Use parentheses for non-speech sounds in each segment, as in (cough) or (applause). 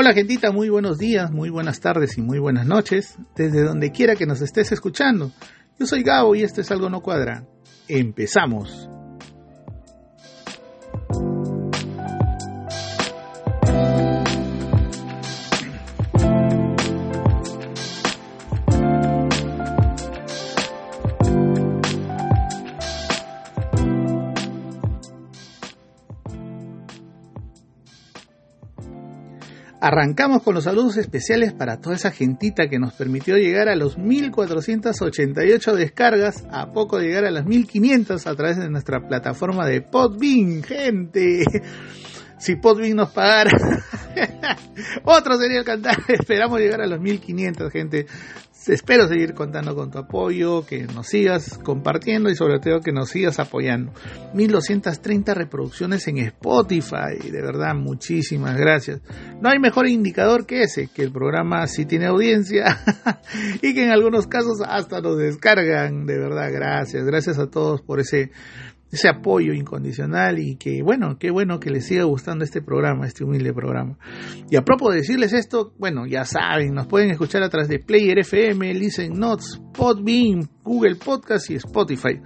Hola gentita, muy buenos días, muy buenas tardes y muy buenas noches, desde donde quiera que nos estés escuchando. Yo soy Gabo y esto es Algo No Cuadra. Empezamos. Arrancamos con los saludos especiales para toda esa gentita que nos permitió llegar a los 1488 descargas, a poco llegar a las 1500 a través de nuestra plataforma de Podbean, gente. Si Podbean nos pagara, (laughs) otro sería el cantar. (laughs) Esperamos llegar a los 1500, gente espero seguir contando con tu apoyo, que nos sigas compartiendo y sobre todo que nos sigas apoyando. 1230 reproducciones en Spotify, de verdad, muchísimas gracias. No hay mejor indicador que ese, que el programa sí tiene audiencia (laughs) y que en algunos casos hasta nos descargan, de verdad, gracias. Gracias a todos por ese ese apoyo incondicional y que bueno, qué bueno que les siga gustando este programa, este humilde programa. Y a propósito de decirles esto, bueno, ya saben, nos pueden escuchar a través de Player FM, Listen Notes, Podbean, Google Podcast y Spotify.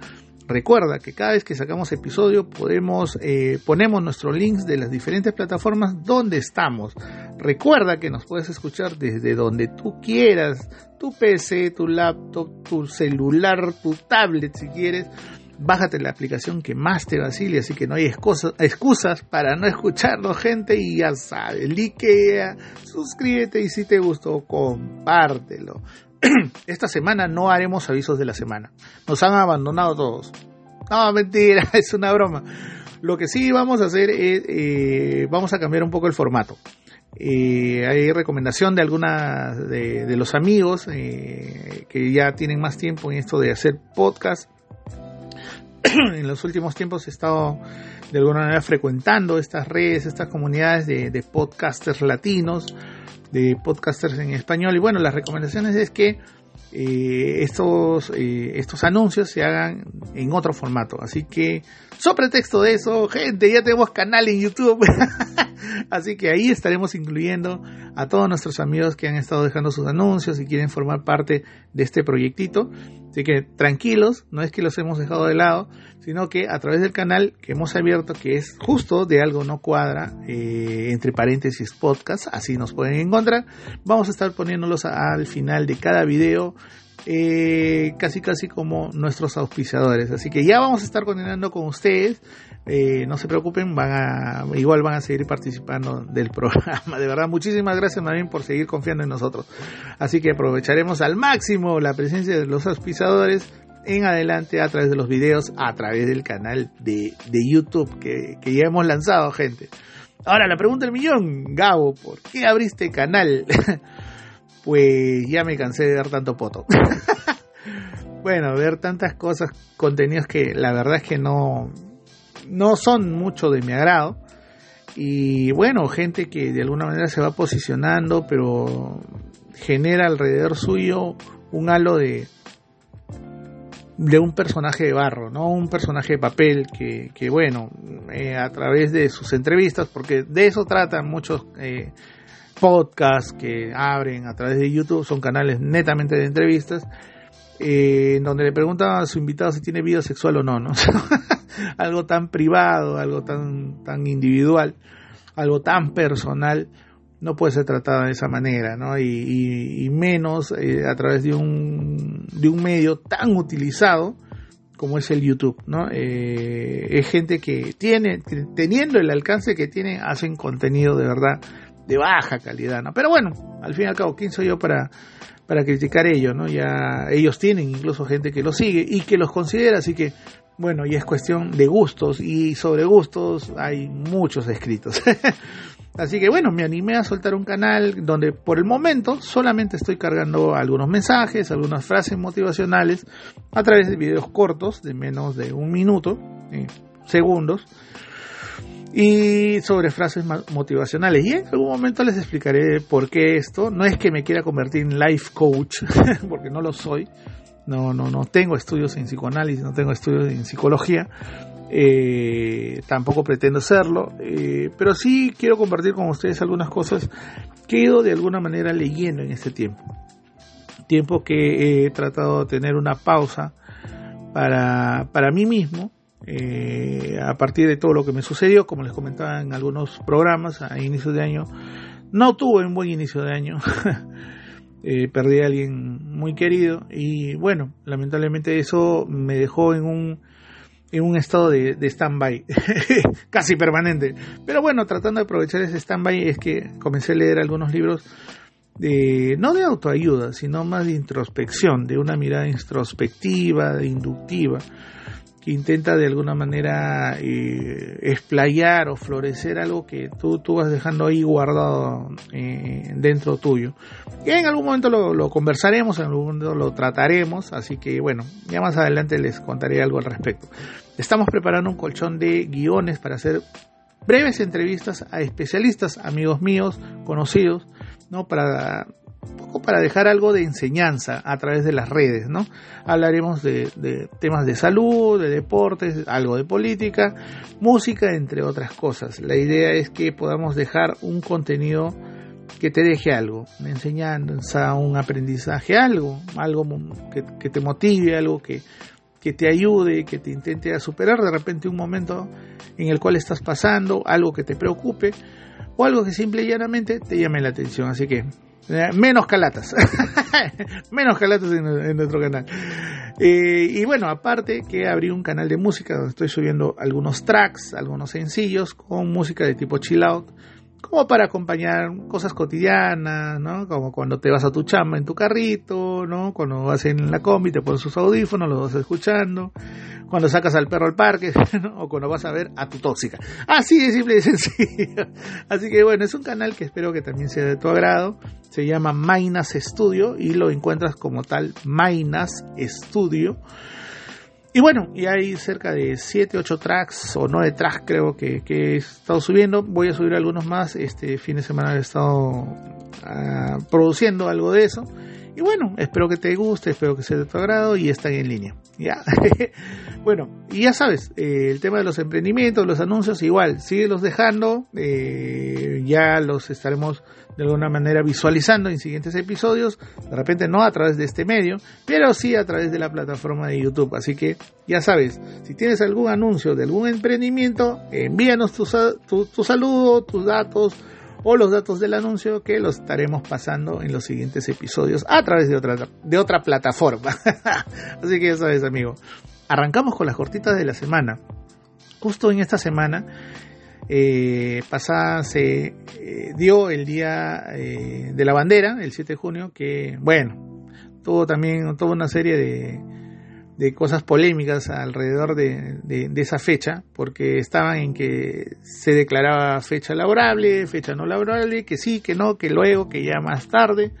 Recuerda que cada vez que sacamos episodio podemos eh, ponemos nuestros links de las diferentes plataformas donde estamos. Recuerda que nos puedes escuchar desde donde tú quieras, tu PC, tu laptop, tu celular, tu tablet si quieres bájate la aplicación que más te vacile, así que no hay excusas, para no escucharlo, gente, y ya sabes, likea, suscríbete y si te gustó, compártelo. (clears throat) Esta semana no haremos avisos de la semana, nos han abandonado todos. No, mentira, (laughs) es una broma. Lo que sí vamos a hacer es, eh, vamos a cambiar un poco el formato. Eh, hay recomendación de algunas de, los amigos eh, que ya tienen más tiempo en esto de hacer podcast (clears throat) en los últimos tiempos he estado de alguna manera frecuentando estas redes, estas comunidades de, podcasters latinos, de podcasters en español. Y bueno, las recomendaciones es que eh, estos, eh, estos anuncios se hagan en otro formato. Así que, sobre texto de eso, gente, ya tenemos canal en YouTube. (laughs) Así que ahí estaremos incluyendo a todos nuestros amigos que han estado dejando sus anuncios y quieren formar parte de este proyectito. Así que tranquilos, no es que los hemos dejado de lado, sino que a través del canal que hemos abierto, que es justo de algo no cuadra, eh, entre paréntesis podcast, así nos pueden encontrar, vamos a estar poniéndolos al final de cada video eh, casi casi como nuestros auspiciadores. Así que ya vamos a estar coordinando con ustedes. Eh, no se preocupen, van a, igual van a seguir participando del (laughs) programa. De verdad, muchísimas gracias también por seguir confiando en nosotros. Así que aprovecharemos al máximo la presencia de los auspiciadores en adelante a través de los videos, a través del canal de, de YouTube que, que ya hemos lanzado, gente. Ahora, la pregunta del millón, Gabo, ¿por qué abriste canal? (laughs) pues ya me cansé de ver tanto poto. (laughs) bueno, ver tantas cosas, contenidos que la verdad es que no, no son mucho de mi agrado. Y bueno, gente que de alguna manera se va posicionando, pero genera alrededor suyo un halo de, de un personaje de barro, ¿no? Un personaje de papel que, que bueno, eh, a través de sus entrevistas, porque de eso tratan muchos eh, podcasts que abren a través de YouTube, son canales netamente de entrevistas, eh, donde le preguntan a su invitado si tiene vida sexual o no, ¿no? (laughs) algo tan privado, algo tan, tan individual, algo tan personal, no puede ser tratado de esa manera, ¿no? Y, menos eh, a través de un, de un medio tan utilizado como es el YouTube, ¿no? Eh, es gente que tiene, teniendo el alcance que tiene, hacen contenido de verdad de baja calidad, ¿no? Pero bueno, al fin y al cabo, ¿quién soy yo para, para criticar ellos, ¿no? Ya ellos tienen incluso gente que los sigue y que los considera, así que bueno, ya es cuestión de gustos y sobre gustos hay muchos escritos. (laughs) Así que bueno, me animé a soltar un canal donde por el momento solamente estoy cargando algunos mensajes, algunas frases motivacionales a través de videos cortos de menos de un minuto, eh, segundos, y sobre frases motivacionales. Y en algún momento les explicaré por qué esto. No es que me quiera convertir en life coach, (laughs) porque no lo soy. No, no, no tengo estudios en psicoanálisis, no tengo estudios en psicología. Eh, tampoco pretendo serlo, pero sí quiero compartir con ustedes algunas cosas que he ido de alguna manera leyendo en este tiempo. Tiempo que he tratado de tener una pausa para, para mí mismo, a partir de todo lo que me sucedió, como les comentaba en algunos programas a inicios de año, no tuve un buen inicio de año. (laughs) Eh, perdí a alguien muy querido y bueno, lamentablemente eso me dejó en un, en un estado de, de stand-by, (laughs) casi permanente. Pero bueno, tratando de aprovechar ese stand-by es que comencé a leer algunos libros de, no de autoayuda, sino más de introspección, de una mirada introspectiva, de inductiva intenta de alguna manera eh, explayar o florecer algo que tú, tú vas dejando ahí guardado eh, dentro tuyo. Y en algún momento lo, conversaremos, en algún momento lo trataremos, así que bueno, ya más adelante les contaré algo al respecto. Estamos preparando un colchón de guiones para hacer breves entrevistas a especialistas, amigos míos, conocidos, ¿no? Para poco para dejar algo de enseñanza a través de las redes, ¿no? Hablaremos de, temas de salud, de deportes, algo de política, música, entre otras cosas. La idea es que podamos dejar un contenido que te deje algo, una enseñanza, un aprendizaje, algo, algo que, te motive, algo que, que te ayude, que te intente a superar de repente un momento en el cual estás pasando, algo que te preocupe o algo que simple y llanamente te llame la atención. Así que menos calatas. (laughs) menos calatas en, nuestro canal. Eh, y bueno, aparte que abrí un canal de música donde estoy subiendo algunos tracks, algunos sencillos con música de tipo chill out como para acompañar cosas cotidianas, ¿no? Como cuando te vas a tu chamba en tu carrito, ¿no? Cuando vas en la combi, te pones sus audífonos, los vas escuchando, cuando sacas al perro al parque, (laughs) ¿no? O cuando vas a ver a tu tóxica. Así de simple y sencillo. (laughs) Así que bueno, es un canal que espero que también sea de tu agrado. Se llama Mainas Studio y lo encuentras como tal Mainas Studio. Y bueno, y hay cerca de 7, 8 tracks o 9 tracks creo que, he estado subiendo. Voy a subir algunos más. Este fin de semana he estado ah, produciendo algo de eso. Y bueno, espero que te guste, espero que sea de tu agrado y están en línea. ¿ya? (laughs) bueno, y ya sabes, eh, el tema de los emprendimientos, los anuncios, igual, los dejando, eh, ya los estaremos de alguna manera visualizando en siguientes episodios, de repente no a través de este medio, pero sí a través de la plataforma de YouTube. Así que ya sabes, si tienes algún anuncio de algún emprendimiento, envíanos tu, tu, tu saludo, tus datos o los datos del anuncio que los estaremos pasando en los siguientes episodios a través de otra, de otra plataforma. (laughs) Así que ya sabes, amigo. Arrancamos con las cortitas de la semana. Justo en esta semana eh, pasada se eh, dio el día eh, de la bandera, el 7 de junio, que bueno, tuvo también toda una serie de, de cosas polémicas alrededor de, de, esa fecha, porque estaban en que se declaraba fecha laborable, fecha no laborable, que sí, que no, que luego, que ya más tarde.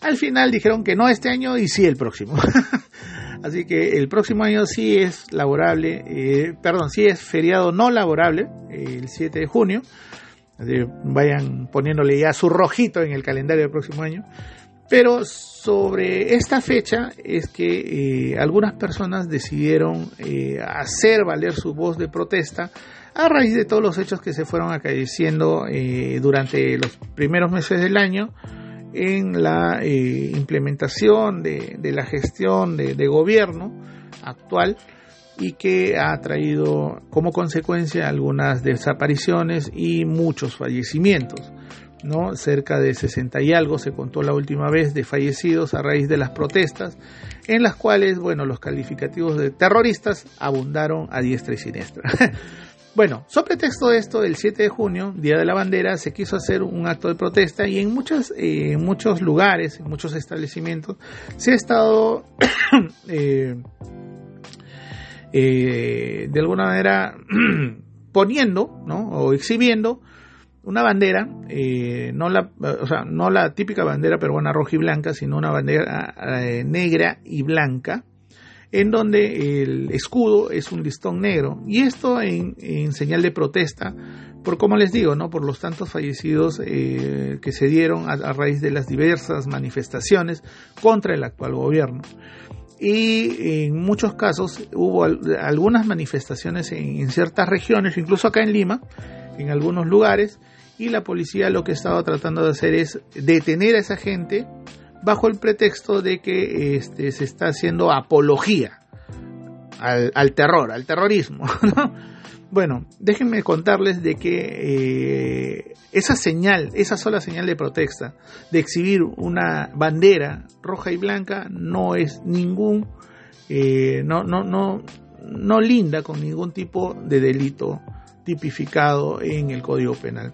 Al final dijeron que no este año y sí el próximo. (laughs) Así que el próximo año sí es laborable, eh, perdón, sí es feriado no laborable, el 7 de junio. vayan poniéndole ya su rojito en el calendario del próximo año. Pero sobre esta fecha es que eh, algunas personas decidieron eh, hacer valer su voz de protesta a raíz de todos los hechos que se fueron acaeciendo eh, durante los primeros meses del año en la implementación de, la gestión de, de gobierno actual y que ha traído como consecuencia algunas desapariciones y muchos fallecimientos. ¿no? Cerca de 60 y algo se contó la última vez de fallecidos a raíz de las protestas, en las cuales, bueno, los calificativos de terroristas abundaron a diestra y siniestra. (laughs) bueno, sobre texto de esto, el 7 de junio, Día de la Bandera, se quiso hacer un acto de protesta y en, muchos, eh, muchos lugares, en muchos establecimientos, se ha estado (coughs) eh, eh, de alguna manera (coughs) poniendo, ¿no? O exhibiendo una bandera, eh, no, la, o sea, no la típica bandera peruana roja y blanca, sino una bandera eh, negra y blanca, en donde el escudo es un listón negro. Y esto en, señal de protesta, por como les digo, ¿no? por los tantos fallecidos eh, que se dieron a, raíz de las diversas manifestaciones contra el actual gobierno. y en muchos casos hubo algunas manifestaciones en, ciertas regiones, incluso acá en Lima, en algunos lugares, y la policía lo que estaba tratando de hacer es detener a esa gente bajo el pretexto de que este, se está haciendo apología al, terror, al terrorismo. (laughs) Bueno, déjenme contarles de que eh, esa señal, esa sola señal de protesta, de exhibir una bandera roja y blanca, no es ningún, eh, no, no, no, no linda con ningún tipo de delito tipificado en el Código Penal.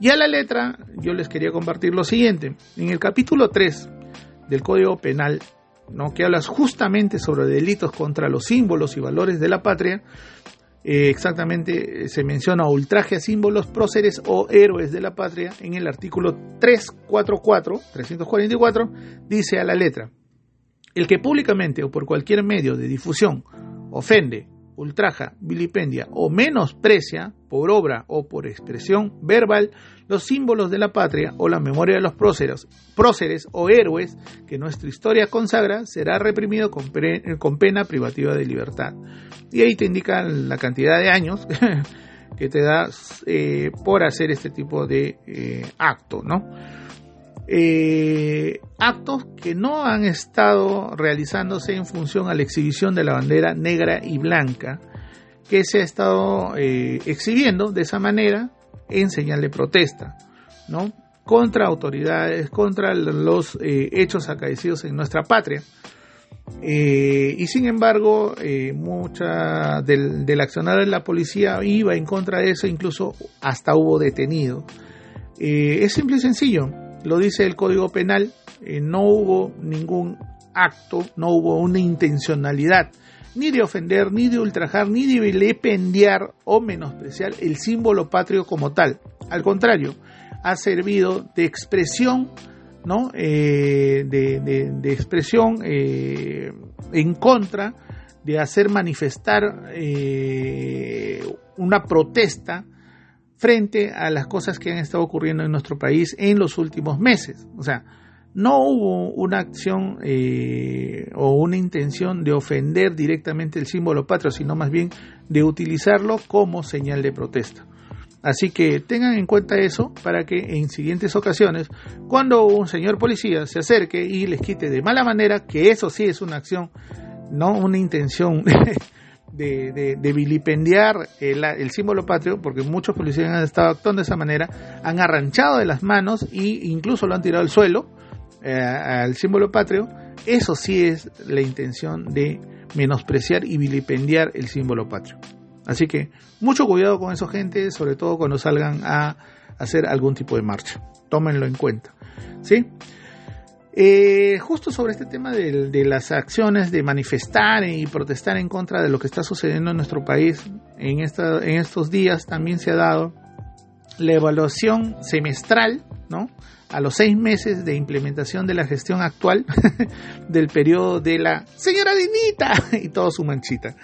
Y a la letra, yo les quería compartir lo siguiente. En el capítulo 3 del Código Penal, ¿no? que hablas justamente sobre delitos contra los símbolos y valores de la patria, eh, exactamente se menciona ultraje a símbolos, próceres o héroes de la patria en el artículo 344, 344, dice a la letra, el que públicamente o por cualquier medio de difusión ofende, ultraja, vilipendia o menosprecia por obra o por expresión verbal los símbolos de la patria o la memoria de los próceres, próceres o héroes que nuestra historia consagra, será reprimido con, pena privativa de libertad. Y ahí te indica la cantidad de años (laughs) que te da eh, por hacer este tipo de eh, acto, ¿no? Eh, actos que no han estado realizándose en función a la exhibición de la bandera negra y blanca que se ha estado eh, exhibiendo de esa manera en señal de protesta, ¿no? Contra autoridades, contra los eh, hechos acaecidos en nuestra patria. y sin embargo, mucha del, del, accionar de la policía iba en contra de eso, incluso hasta hubo detenido. es simple y sencillo lo dice el Código Penal, eh, no hubo ningún acto, no hubo una intencionalidad ni de ofender, ni de ultrajar, ni de vilipendiar o menospreciar el símbolo patrio como tal. Al contrario, ha servido de expresión, ¿no? Eh, de, expresión eh, en contra de hacer manifestar una protesta frente a las cosas que han estado ocurriendo en nuestro país en los últimos meses. O sea, no hubo una acción eh, o una intención de ofender directamente el símbolo patrio, sino más bien de utilizarlo como señal de protesta. Así que tengan en cuenta eso para que en siguientes ocasiones, cuando un señor policía se acerque y les quite de mala manera, que eso sí es una acción, no una intención (laughs) de, vilipendiar el, símbolo patrio, porque muchos policías han estado actuando de esa manera, han arranchado de las manos e incluso lo han tirado al suelo, eh, al símbolo patrio, eso sí es la intención de menospreciar y vilipendiar el símbolo patrio. Así que mucho cuidado con eso, gente, sobre todo cuando salgan a hacer algún tipo de marcha. Tómenlo en cuenta. ¿Sí? Eh, justo sobre este tema de, las acciones de manifestar y protestar en contra de lo que está sucediendo en nuestro país, en, en estos días también se ha dado la evaluación semestral, ¿no? A los seis meses de implementación de la gestión actual (laughs) del periodo de la señora Dinita (laughs) y todo su manchita.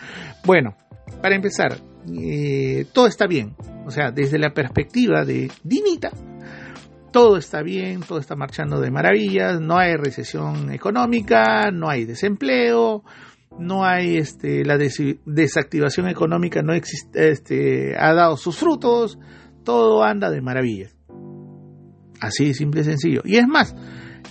Bueno, para empezar, eh, todo está bien. O sea, desde la perspectiva de Dinita, todo está bien, todo está marchando de maravillas, no hay recesión económica, no hay desempleo, no hay este, la desactivación económica, no existe, este, ha dado sus frutos, todo anda de maravillas. Así, simple y sencillo. Y es más,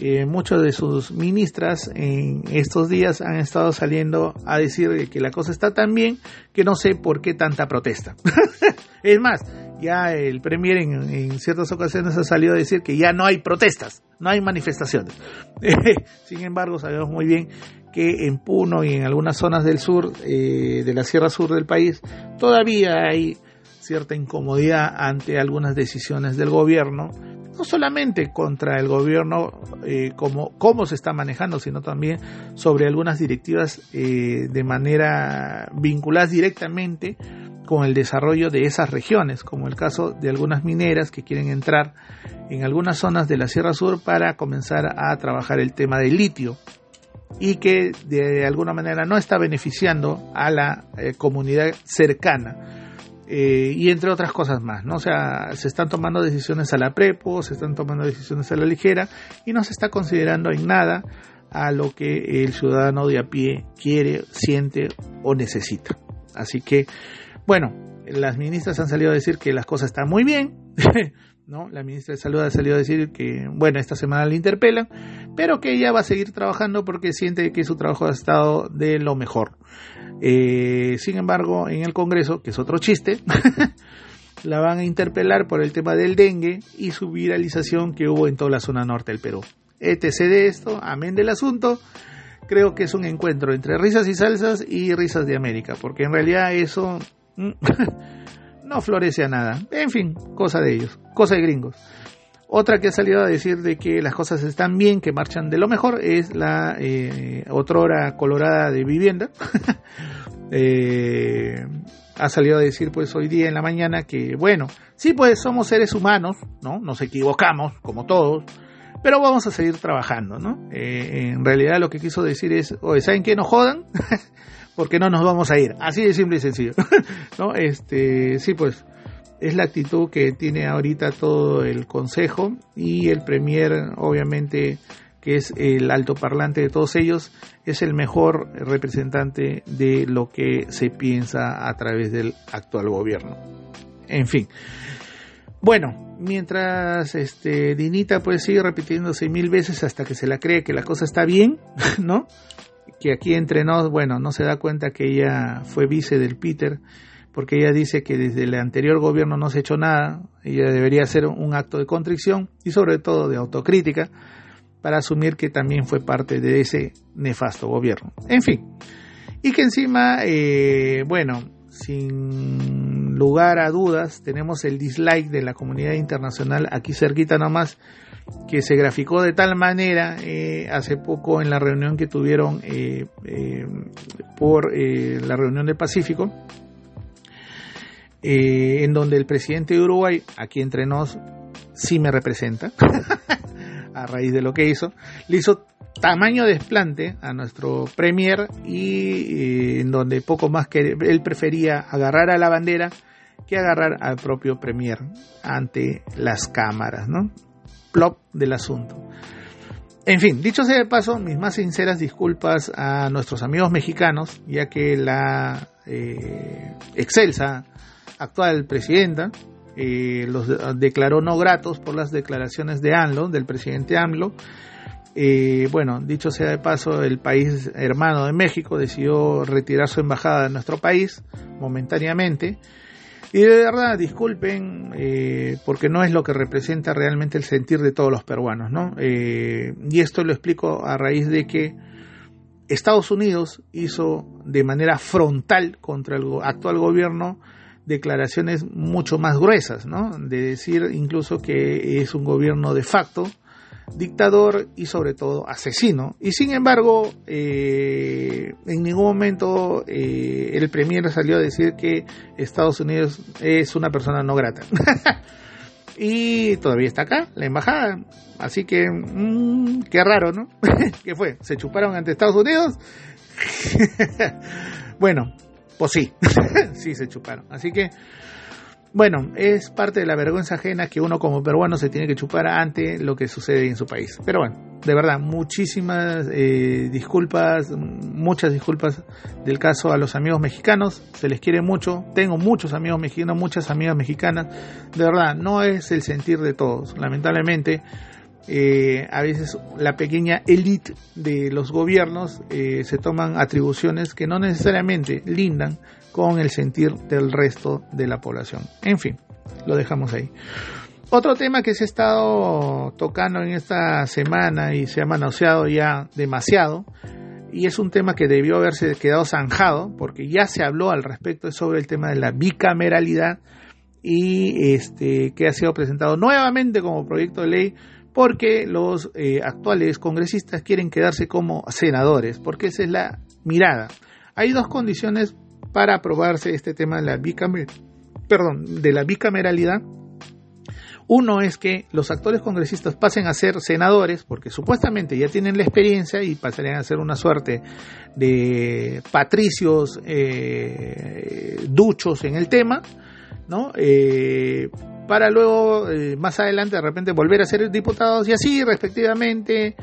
eh, muchos de sus ministras en estos días han estado saliendo a decir que la cosa está tan bien que no sé por qué tanta protesta. (laughs) es más, ya el Premier en, ciertas ocasiones ha salido a decir que ya no hay protestas, no hay manifestaciones. (laughs) Sin embargo, sabemos muy bien que en Puno y en algunas zonas del sur, eh, de la Sierra Sur del país, todavía hay cierta incomodidad ante algunas decisiones del gobierno, no solamente contra el gobierno eh, como cómo se está manejando, sino también sobre algunas directivas eh, de manera vinculadas directamente con el desarrollo de esas regiones, como el caso de algunas mineras que quieren entrar en algunas zonas de la Sierra Sur para comenzar a trabajar el tema del litio y que de alguna manera no está beneficiando a la eh, comunidad cercana. Eh, y entre otras cosas más, ¿no? O sea, se están tomando decisiones a la prepo, se están tomando decisiones a la ligera y no se está considerando en nada a lo que el ciudadano de a pie quiere, siente o necesita. Así que, bueno, las ministras han salido a decir que las cosas están muy bien, (laughs) ¿no? La ministra de Salud ha salido a decir que, bueno, esta semana le interpelan, pero que ella va a seguir trabajando porque siente que su trabajo ha estado de lo mejor. Eh, sin embargo, en el Congreso, que es otro chiste, (laughs) la van a interpelar por el tema del dengue y su viralización que hubo en toda la zona norte del Perú. ETC de esto, amén del asunto, creo que es un encuentro entre risas y salsas y risas de América, porque en realidad eso mm, (laughs) no florece a nada. En fin, cosa de ellos, cosa de gringos. Otra que ha salido a decir de que las cosas están bien, que marchan de lo mejor, es la eh, otrora colorada de vivienda. (laughs) eh, ha salido a decir pues hoy día en la mañana que bueno, sí pues somos seres humanos, ¿no? Nos equivocamos como todos, pero vamos a seguir trabajando, ¿no? Eh, en realidad lo que quiso decir es, oye, ¿saben qué? No jodan, (laughs) porque no nos vamos a ir, así de simple y sencillo, (laughs) ¿no? Este, sí pues es la actitud que tiene ahorita todo el consejo y el premier obviamente que es el altoparlante de todos ellos, es el mejor representante de lo que se piensa a través del actual gobierno. En fin. Bueno, mientras este Dinita pues sigue repitiéndose mil veces hasta que se la cree que la cosa está bien, (laughs) ¿no? Que aquí entre nos, bueno, no se da cuenta que ella fue vice del Peter, porque ella dice que desde el anterior gobierno no se ha hecho nada, ella debería hacer un acto de contrición y sobre todo de autocrítica, para asumir que también fue parte de ese nefasto gobierno. En fin, y que encima, eh, bueno, sin lugar a dudas, tenemos el dislike de la comunidad internacional aquí cerquita nomás, que se graficó de tal manera eh, hace poco en la reunión que tuvieron eh, por la reunión del Pacífico, en donde el presidente de Uruguay, aquí entre nos, sí me representa. (laughs) a raíz de lo que hizo, le hizo tamaño desplante a nuestro premier y en donde poco más que él prefería agarrar a la bandera que agarrar al propio premier ante las cámaras, ¿no? Plop del asunto. En fin, dicho sea de paso, mis más sinceras disculpas a nuestros amigos mexicanos, ya que la eh, excelsa actual presidenta eh, los declaró no gratos por las declaraciones de AMLO, del presidente AMLO. Eh, bueno, dicho sea de paso, el país hermano de México decidió retirar su embajada de nuestro país momentáneamente. Y de verdad, disculpen, eh, porque no es lo que representa realmente el sentir de todos los peruanos, ¿no? y esto lo explico a raíz de que Estados Unidos hizo de manera frontal contra el actual gobierno declaraciones mucho más gruesas, ¿no? De decir incluso que es un gobierno de facto, dictador y sobre todo asesino. Y sin embargo, eh, en ningún momento eh, el premier salió a decir que Estados Unidos es una persona no grata. (laughs) y todavía está acá, la embajada. Así que, mmm, qué raro, ¿no? (laughs) ¿Qué fue? ¿Se chuparon ante Estados Unidos? (laughs) bueno, pues sí, (laughs) sí se chuparon. Así que, bueno, es parte de la vergüenza ajena que uno como peruano se tiene que chupar ante lo que sucede en su país. Pero bueno, de verdad, muchísimas eh, disculpas, muchas disculpas del caso a los amigos mexicanos. Se les quiere mucho. Tengo muchos amigos mexicanos, muchas amigas mexicanas. De verdad, no es el sentir de todos. Lamentablemente, eh, a veces la pequeña élite de los gobiernos eh, se toman atribuciones que no necesariamente lindan con el sentir del resto de la población. En fin, lo dejamos ahí. Otro tema que se ha estado tocando en esta semana y se ha manoseado ya demasiado, y es un tema que debió haberse quedado zanjado, porque ya se habló al respecto sobre el tema de la bicameralidad y este que ha sido presentado nuevamente como proyecto de ley porque los eh, actuales congresistas quieren quedarse como senadores, porque esa es la mirada. Hay dos condiciones para aprobarse este tema de la, perdón, de la bicameralidad. Uno es que los actuales congresistas pasen a ser senadores, porque supuestamente ya tienen la experiencia y pasarían a ser una suerte de patricios eh, duchos en el tema, ¿no? Eh, para luego eh, más adelante de repente volver a ser diputados y así respectivamente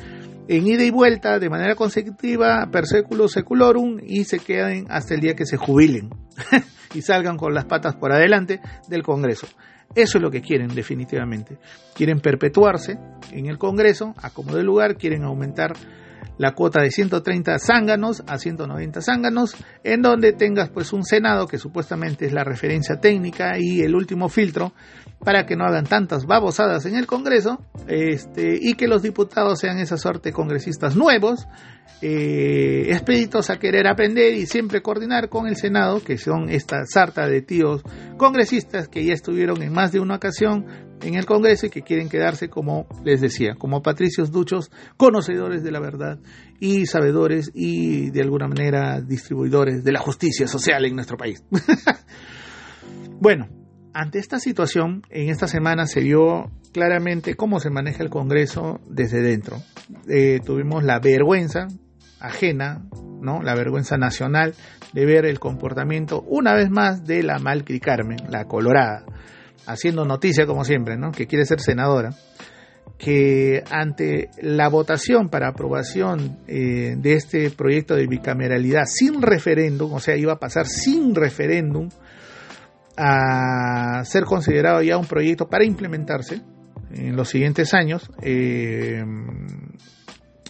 en ida y vuelta de manera consecutiva, per seculo seculorum, y se queden hasta el día que se jubilen (laughs) y salgan con las patas por adelante del Congreso. Eso es lo que quieren definitivamente. Quieren perpetuarse en el Congreso, a como de lugar, quieren aumentar la cuota de 130 zánganos a 190 zánganos, en donde tengas pues un Senado que supuestamente es la referencia técnica y el último filtro para que no hagan tantas babosadas en el Congreso este, y que los diputados sean esa suerte congresistas nuevos, eh, expeditos a querer aprender y siempre coordinar con el Senado, que son esta sarta de tíos congresistas que ya estuvieron en más de una ocasión en el Congreso y que quieren quedarse, como les decía, como patricios duchos, conocedores de la verdad y sabedores y de alguna manera distribuidores de la justicia social en nuestro país. (laughs) bueno, ante esta situación, en esta semana se vio claramente cómo se maneja el Congreso desde dentro. Eh, tuvimos la vergüenza ajena, ¿no? La vergüenza nacional de ver el comportamiento una vez más de la Malcri Carmen, la colorada, haciendo noticia como siempre, ¿no? Que quiere ser senadora, que ante la votación para aprobación eh, de este proyecto de bicameralidad sin referéndum, o sea, iba a pasar sin referéndum, a ser considerado ya un proyecto para implementarse en los siguientes años, eh,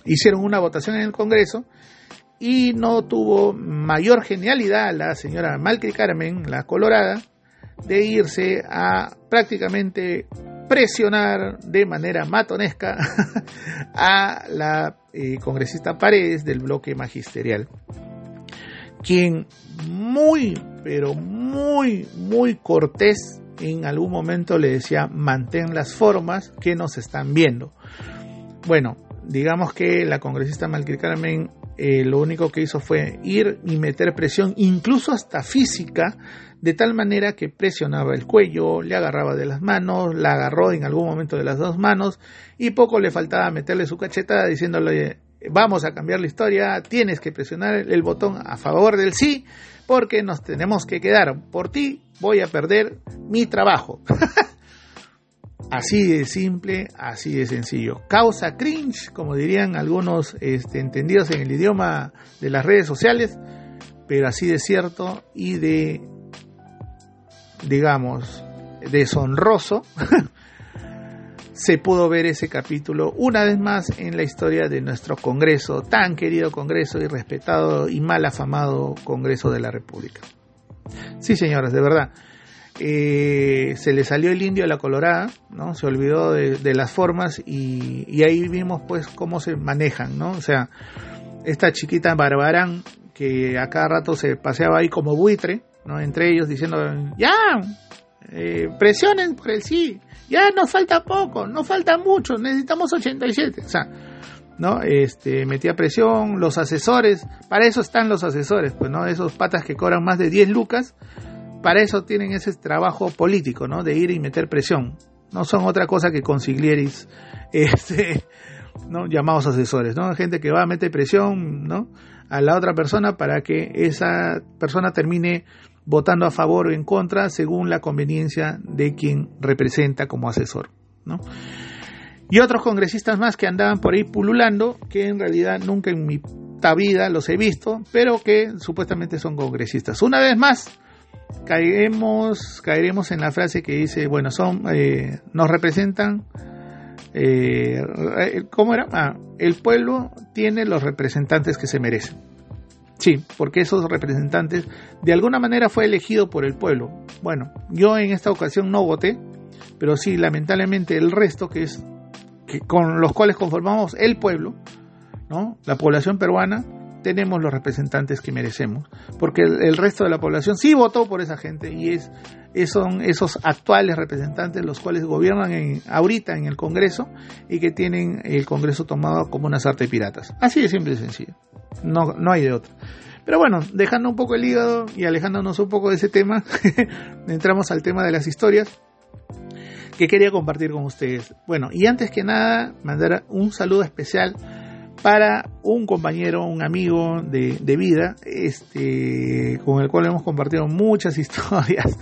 hicieron una votación en el Congreso y no tuvo mayor genialidad la señora Malcri Carmen, la colorada, de irse a prácticamente presionar de manera matonesca (laughs) a la eh, congresista Paredes del bloque magisterial, quien muy, pero muy, muy cortés en algún momento le decía mantén las formas que nos están viendo. Bueno, digamos que la congresista Malcri Carmen eh, lo único que hizo fue ir y meter presión, incluso hasta física, de tal manera que presionaba el cuello, le agarraba de las manos, la agarró en algún momento de las dos manos y poco le faltaba meterle su cachetada diciéndole vamos a cambiar la historia, tienes que presionar el botón a favor del sí porque nos tenemos que quedar. Por ti voy a perder mi trabajo. (laughs) así de simple, así de sencillo. Causa cringe, como dirían algunos este, entendidos en el idioma de las redes sociales, pero así de cierto y de, digamos, deshonroso (laughs) se pudo ver ese capítulo una vez más en la historia de nuestro Congreso, tan querido Congreso y respetado y mal afamado Congreso de la República. Sí, señoras, de verdad. Eh, se le salió el indio a la colorada, ¿no? Se olvidó de, las formas y, ahí vimos pues cómo se manejan, ¿no? O sea, esta chiquita Barbarán que a cada rato se paseaba ahí como buitre, ¿no? Entre ellos diciendo, ya, eh, presionen por el sí, ya nos falta poco, nos falta mucho, necesitamos 87. O sea, ¿no? Este, metía presión, los asesores, para eso están los asesores, pues, ¿no? Esos patas que cobran más de 10 lucas, para eso tienen ese trabajo político, ¿no? De ir y meter presión. No son otra cosa que consiglieris, (laughs) este, ¿no? Llamados asesores, ¿no? Gente que va a meter presión, ¿no? A la otra persona para que esa persona termine votando a favor o en contra según la conveniencia de quien representa como asesor. ¿no? Y otros congresistas más que andaban por ahí pululando, que en realidad nunca en mi vida los he visto, pero que supuestamente son congresistas. Una vez más, caeremos, caeremos en la frase que dice, bueno, son, eh, nos representan, eh, ¿cómo era? Ah, el pueblo tiene los representantes que se merecen. Sí, porque esos representantes de alguna manera fue elegido por el pueblo. Bueno, yo en esta ocasión no voté, pero sí, lamentablemente el resto que es que con los cuales conformamos el pueblo, ¿no? La población peruana tenemos los representantes que merecemos, porque el, resto de la población sí votó por esa gente y es, son esos actuales representantes los cuales gobiernan en, ahorita en el Congreso y que tienen el Congreso tomado como una sarta de piratas. Así de simple y sencillo no, no hay de otra. Pero bueno, dejando un poco el hígado y alejándonos un poco de ese tema, (laughs) entramos al tema de las historias que quería compartir con ustedes. Bueno, y antes que nada, mandar un saludo especial para un compañero, un amigo de, de vida, este, con el cual hemos compartido muchas (laughs) historias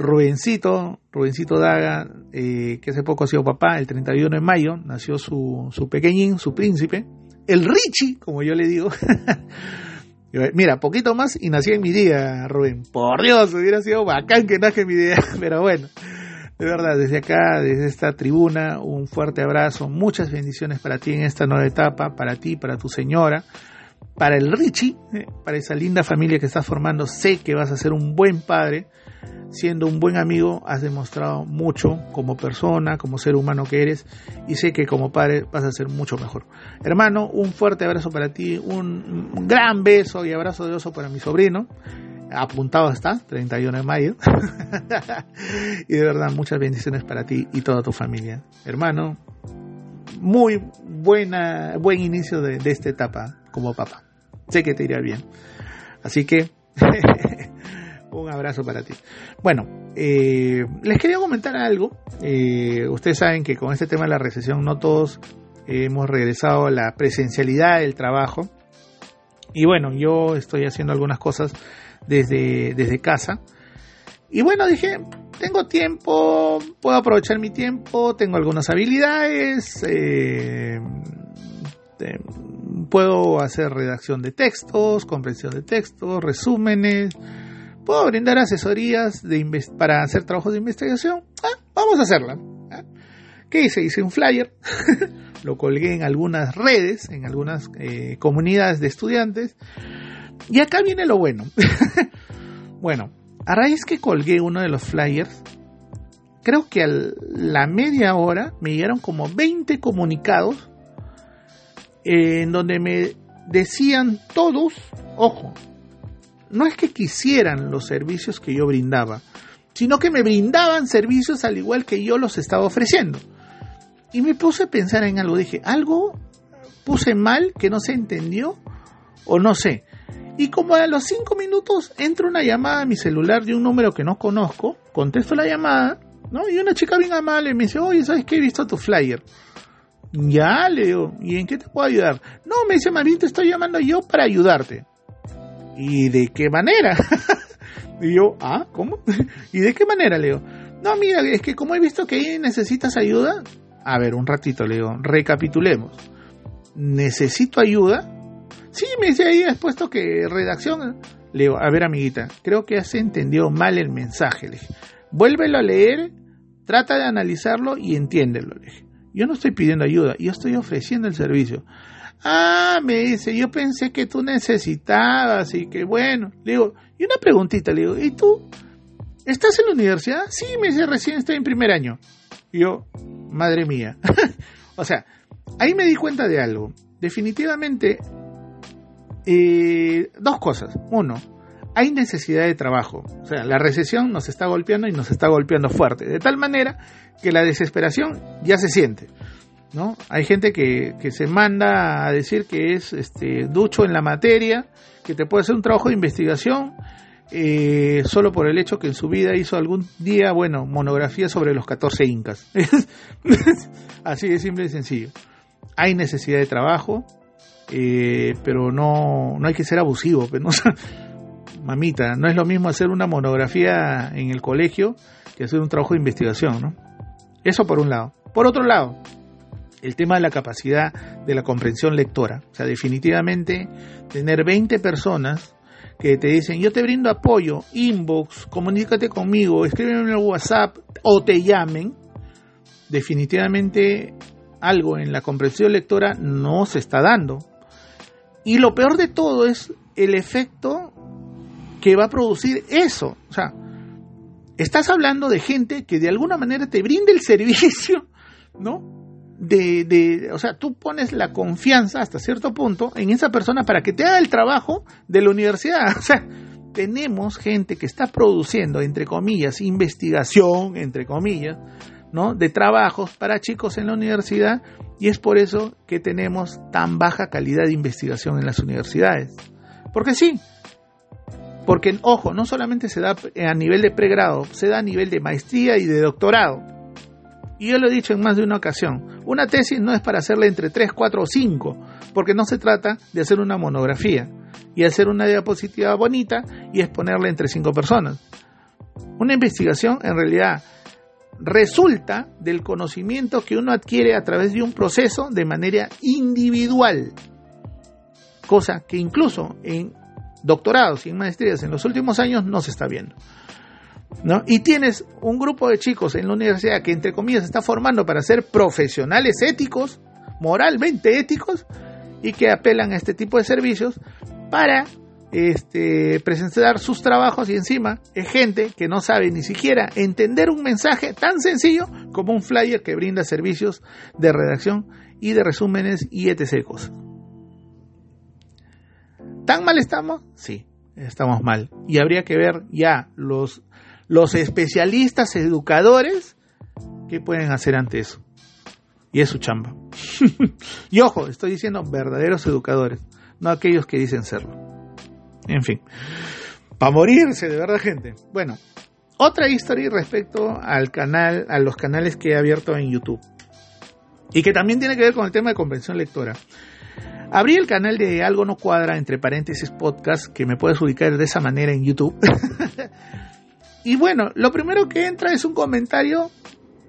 Rubencito, Rubencito Daga, eh, que hace poco ha sido papá, el 31 de mayo, nació su, su pequeñín, su príncipe, el Richie, como yo le digo. (laughs) Mira, poquito más y nací en mi día, Rubén. Por Dios, hubiera sido bacán que nace en mi día, (laughs) pero bueno. De verdad, desde acá, desde esta tribuna, un fuerte abrazo, muchas bendiciones para ti en esta nueva etapa, para ti, para tu señora, para el Richie, eh, para esa linda familia que estás formando. Sé que vas a ser un buen padre, siendo un buen amigo, has demostrado mucho como persona, como ser humano que eres, y sé que como padre vas a ser mucho mejor. Hermano, un fuerte abrazo para ti, un, gran beso y abrazo de oso para mi sobrino apuntado está, 31 de mayo. (laughs) y de verdad, muchas bendiciones para ti y toda tu familia. Hermano, muy buena, buen inicio de, esta etapa como papá. Sé que te irá bien. Así que, (laughs) un abrazo para ti. Bueno, eh, les quería comentar algo. Eh, ustedes saben que con este tema de la recesión no todos hemos regresado a la presencialidad del trabajo. Y bueno, yo estoy haciendo algunas cosas desde, desde casa. Y bueno, dije, tengo tiempo, puedo aprovechar mi tiempo, tengo algunas habilidades, eh, puedo hacer redacción de textos, comprensión de textos, resúmenes, puedo brindar asesorías para hacer trabajos de investigación. Ah, vamos a hacerla. ¿ah? ¿Qué hice? Hice un flyer, (laughs) lo colgué en algunas redes, en algunas eh, comunidades de estudiantes y acá viene lo bueno. (laughs) bueno, a raíz que colgué uno de los flyers, creo que a la media hora me llegaron como 20 comunicados en donde me decían todos, ojo, no es que quisieran los servicios que yo brindaba, sino que me brindaban servicios al igual que yo los estaba ofreciendo. Y me puse a pensar en algo, dije, algo puse mal que no se entendió o no sé. Y como a los cinco minutos entra una llamada a mi celular de un número que no conozco, contesto la llamada, ¿no? Y una chica bien amable me dice, oye, ¿sabes qué? He visto tu flyer. Ya, le digo, ¿y en qué te puedo ayudar? No, me dice, Marín, te estoy llamando yo para ayudarte. ¿Y de qué manera? (laughs) y yo, ah, ¿cómo? (laughs) ¿Y de qué manera, le digo? No, mira, es que como he visto que ahí necesitas ayuda, a ver, un ratito, le digo, recapitulemos. Necesito ayuda Sí, me dice ahí, has puesto que redacción. Le digo, a ver, amiguita, creo que has entendido mal el mensaje. Le dije, vuélvelo a leer, trata de analizarlo y entiéndelo. Le dije, yo no estoy pidiendo ayuda, yo estoy ofreciendo el servicio. Ah, me dice, yo pensé que tú necesitabas y que bueno. Le digo, y una preguntita, le digo, ¿y tú? ¿Estás en la universidad? Sí, me dice, recién estoy en primer año. Y yo, madre mía. (laughs) o sea, ahí me di cuenta de algo. Definitivamente eh, dos cosas. Uno, hay necesidad de trabajo. O sea, la recesión nos está golpeando y nos está golpeando fuerte. De tal manera que la desesperación ya se siente. ¿No? Hay gente que, se manda a decir que es este, ducho en la materia, que te puede hacer un trabajo de investigación eh, solo por el hecho que en su vida hizo algún día, bueno, monografía sobre los 14 incas. (laughs) Así de simple y sencillo. Hay necesidad de trabajo, eh, pero no, no hay que ser abusivo. Pero pues, no, (laughs) mamita, no es lo mismo hacer una monografía en el colegio que hacer un trabajo de investigación, ¿no? Eso por un lado. Por otro lado, el tema de la capacidad de la comprensión lectora. O sea, definitivamente tener 20 personas que te dicen, yo te brindo apoyo, inbox, comunícate conmigo, escríbeme en el WhatsApp o te llamen, definitivamente algo en la comprensión lectora no se está dando. Y lo peor de todo es el efecto que va a producir eso. O sea, estás hablando de gente que de alguna manera te brinda el (laughs) servicio, ¿no? De, o sea, tú pones la confianza hasta cierto punto en esa persona para que te haga el trabajo de la universidad. (laughs) O sea, tenemos gente que está produciendo, entre comillas, investigación, entre comillas, ¿no? de trabajos para chicos en la universidad y es por eso que tenemos tan baja calidad de investigación en las universidades. Porque sí, porque ojo, no solamente se da a nivel de pregrado, se da a nivel de maestría y de doctorado. Y yo lo he dicho en más de una ocasión, una tesis no es para hacerla entre 3, 4 o 5, porque no se trata de hacer una monografía y hacer una diapositiva bonita y exponerla entre 5 personas Una investigación en realidad resulta del conocimiento que uno adquiere a través de un proceso de manera individual, cosa que incluso en doctorados y en maestrías en los últimos años no se está viendo. ¿No? Y tienes un grupo de chicos en la universidad que entre comillas se está formando para ser profesionales éticos, moralmente éticos, y que apelan a este tipo de servicios para este, presentar sus trabajos y encima es gente que no sabe ni siquiera entender un mensaje tan sencillo como un flyer que brinda servicios de redacción y de resúmenes y etc. ¿Tan mal estamos? Sí, estamos mal. Y habría que ver ya los, los especialistas educadores qué pueden hacer ante eso. Y es su chamba. (laughs) y ojo, estoy diciendo verdaderos educadores, no aquellos que dicen serlo. En fin, para morirse de verdad, gente. Bueno, otra historia respecto al canal, a los canales que he abierto en YouTube. Y que también tiene que ver con el tema de convención lectora. Abrí el canal de Algo No Cuadra, entre paréntesis podcast, que me puedes ubicar de esa manera en YouTube. (laughs) y bueno, lo primero que entra es un comentario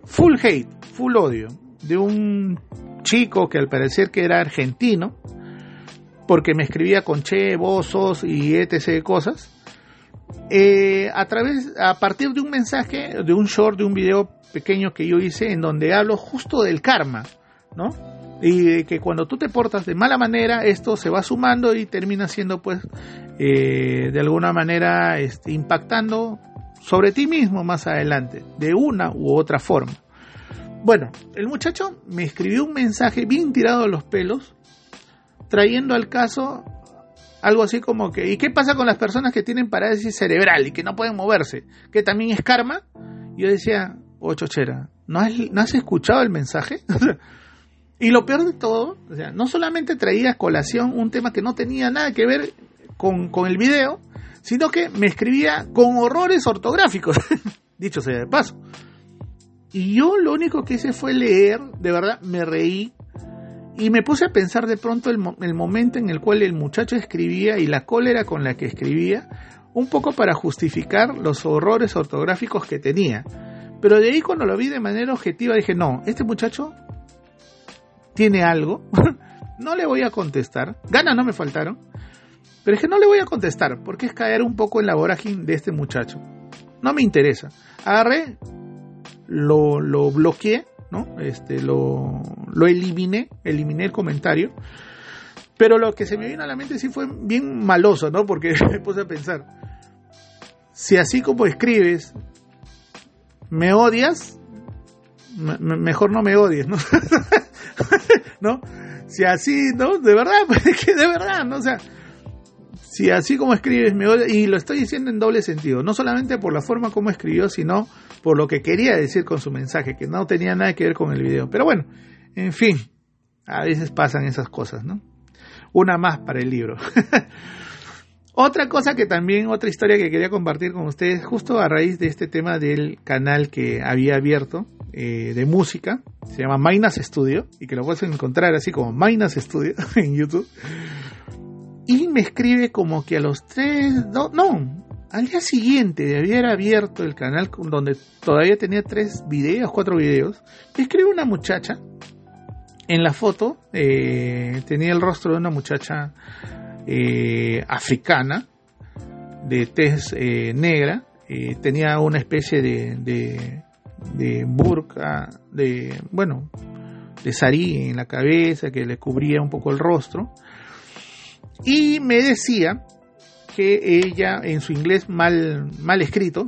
full hate, full odio, de un chico que al parecer que era argentino, porque me escribía con che, bozos y etc. cosas. Eh, a través, a partir de un mensaje, de un short, de un video pequeño que yo hice en donde hablo justo del karma, ¿no? Y que cuando tú te portas de mala manera, esto se va sumando y termina siendo, pues, eh, de alguna manera, este, impactando sobre ti mismo más adelante, de una u otra forma. Bueno, el muchacho me escribió un mensaje bien tirado de los pelos, trayendo al caso algo así como que, ¿y qué pasa con las personas que tienen parálisis cerebral y que no pueden moverse? Que también es karma. Yo decía, oh chochera, ¿no has, ¿no has escuchado el mensaje? (laughs) y lo peor de todo, o sea, no solamente traía a colación un tema que no tenía nada que ver con, con el video, sino que me escribía con horrores ortográficos, (laughs) dicho sea de paso. Y yo lo único que hice fue leer, de verdad me reí y me puse a pensar de pronto el, el, momento en el cual el muchacho escribía y la cólera con la que escribía, un poco para justificar los horrores ortográficos que tenía. Pero de ahí cuando lo vi de manera objetiva dije, no, este muchacho tiene algo, (laughs) no le voy a contestar, ganas no me faltaron, pero es que no le voy a contestar, porque es caer un poco en la vorágine de este muchacho. No me interesa. Agarré, lo, lo bloqueé ¿no? Este, lo, lo eliminé, eliminé el comentario. Pero lo que se me vino a la mente sí fue bien maloso, ¿no? Porque (laughs) me puse a pensar, si así como escribes, me odias, mejor no me odies, ¿no? (laughs) ¿No? Si así, ¿no? De verdad, (laughs) pues que de verdad, ¿no? O sea, si así como escribes me odias, y lo estoy diciendo en doble sentido, no solamente por la forma como escribió, sino por lo que quería decir con su mensaje, que no tenía nada que ver con el video. Pero bueno, en fin, a veces pasan esas cosas, ¿no? Una más para el libro. (laughs) otra cosa que también, otra historia que quería compartir con ustedes, justo a raíz de este tema del canal que había abierto eh, de música, se llama Mainas Studio, y que lo puedes encontrar así como Mainas Studio (laughs) en YouTube. Y me escribe como que a los tres, no, al día siguiente de haber abierto el canal donde todavía tenía tres videos, cuatro videos, me escribe una muchacha. En la foto eh, tenía el rostro de una muchacha eh, africana de tez eh, negra. tenía una especie de burka, de, bueno, de sarí en la cabeza que le cubría un poco el rostro. Y me decía que ella, en su inglés mal, mal escrito,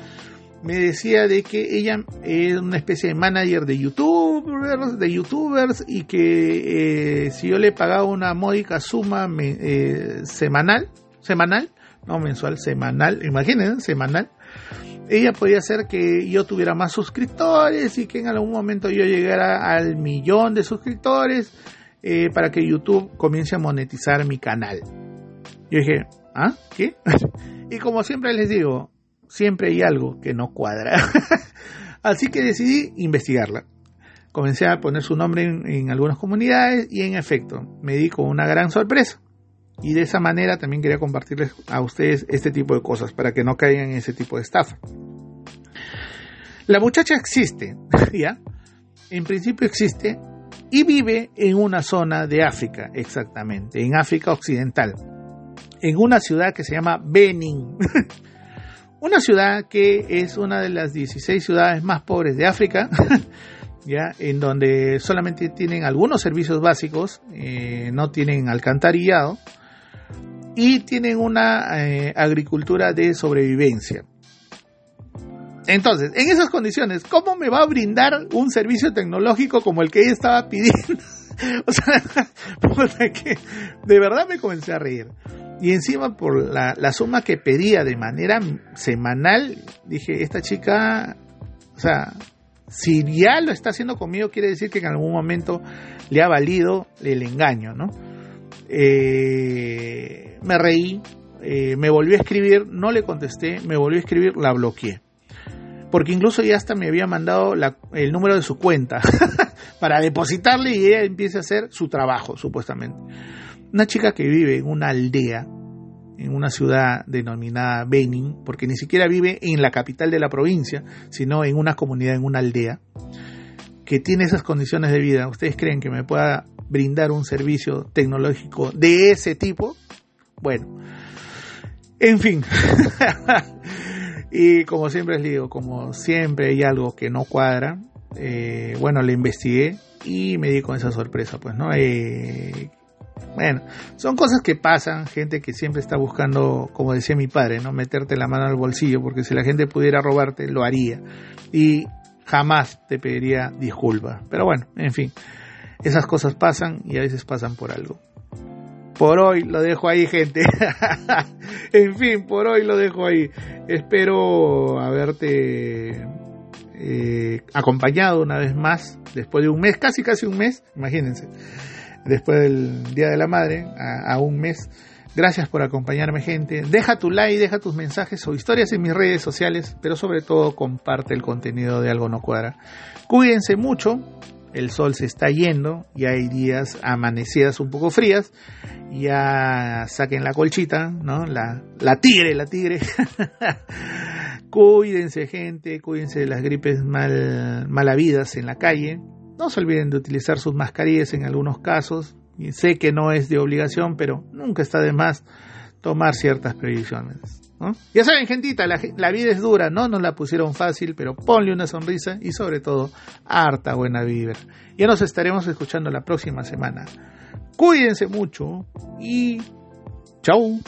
(laughs) me decía de que ella es una especie de manager de youtubers, de youtubers y que eh, si yo le pagaba una módica suma eh, semanal, semanal, no mensual, semanal, imagínense, semanal, ella podía hacer que yo tuviera más suscriptores y que en algún momento yo llegara al millón de suscriptores eh, para que YouTube comience a monetizar mi canal. Yo dije, ¿Ah? ¿Qué? (laughs) y como siempre les digo, siempre hay algo que no cuadra. (laughs) Así que decidí investigarla. Comencé a poner su nombre en, algunas comunidades y en efecto me di con una gran sorpresa. Y de esa manera también quería compartirles a ustedes este tipo de cosas para que no caigan en ese tipo de estafa. La muchacha existe, (laughs) ¿ya? En principio existe y vive en una zona de África, exactamente, en África Occidental, en una ciudad que se llama Benin. (laughs) una ciudad que es una de las 16 ciudades más pobres de África, (laughs) ya en donde solamente tienen algunos servicios básicos, eh, no tienen alcantarillado y tienen una eh, agricultura de sobrevivencia. Entonces, en esas condiciones, ¿cómo me va a brindar un servicio tecnológico como el que ella estaba pidiendo? (laughs) o sea, (laughs) de verdad me comencé a reír. Y encima por la, la, suma que pedía de manera semanal, dije, esta chica, o sea, si ya lo está haciendo conmigo, quiere decir que en algún momento le ha valido el engaño, ¿no? Eh, me reí, eh, me volvió a escribir, no le contesté, me volvió a escribir, la bloqueé porque incluso ya hasta me había mandado el número de su cuenta (laughs) para depositarle y ella empiece a hacer su trabajo, supuestamente. Una chica que vive en una aldea, en una ciudad denominada Benin, porque ni siquiera vive en la capital de la provincia, sino en una comunidad, en una aldea, que tiene esas condiciones de vida. ¿Ustedes creen que me pueda brindar un servicio tecnológico de ese tipo? Bueno, en fin. (laughs) Y como siempre les digo, como siempre hay algo que no cuadra, eh, bueno, le investigué y me di con esa sorpresa, pues, ¿no? Eh, bueno, son cosas que pasan, gente que siempre está buscando, como decía mi padre, ¿no? Meterte la mano al bolsillo, porque si la gente pudiera robarte, lo haría. Y jamás te pediría disculpas. Pero bueno, en fin, esas cosas pasan y a veces pasan por algo. Por hoy lo dejo ahí, gente. (laughs) en fin, por hoy lo dejo ahí. Espero haberte eh, acompañado una vez más, después de un mes, casi casi un mes, imagínense, después del Día de la Madre, a, un mes. Gracias por acompañarme, gente. Deja tu like, deja tus mensajes o historias en mis redes sociales, pero sobre todo comparte el contenido de Algo No Cuadra. Cuídense mucho, el sol se está yendo y hay días amanecidas un poco frías. Ya saquen la colchita, ¿no? La, la tigre, la tigre. (laughs) cuídense, gente, cuídense de las gripes mal, malavidas en la calle. No se olviden de utilizar sus mascarillas en algunos casos. Y sé que no es de obligación, pero nunca está de más tomar ciertas previsiones. Ya saben, gentita, la, vida es dura, no nos la pusieron fácil, pero ponle una sonrisa y sobre todo, harta buena vibra. Ya nos estaremos escuchando la próxima semana. Cuídense mucho y chau.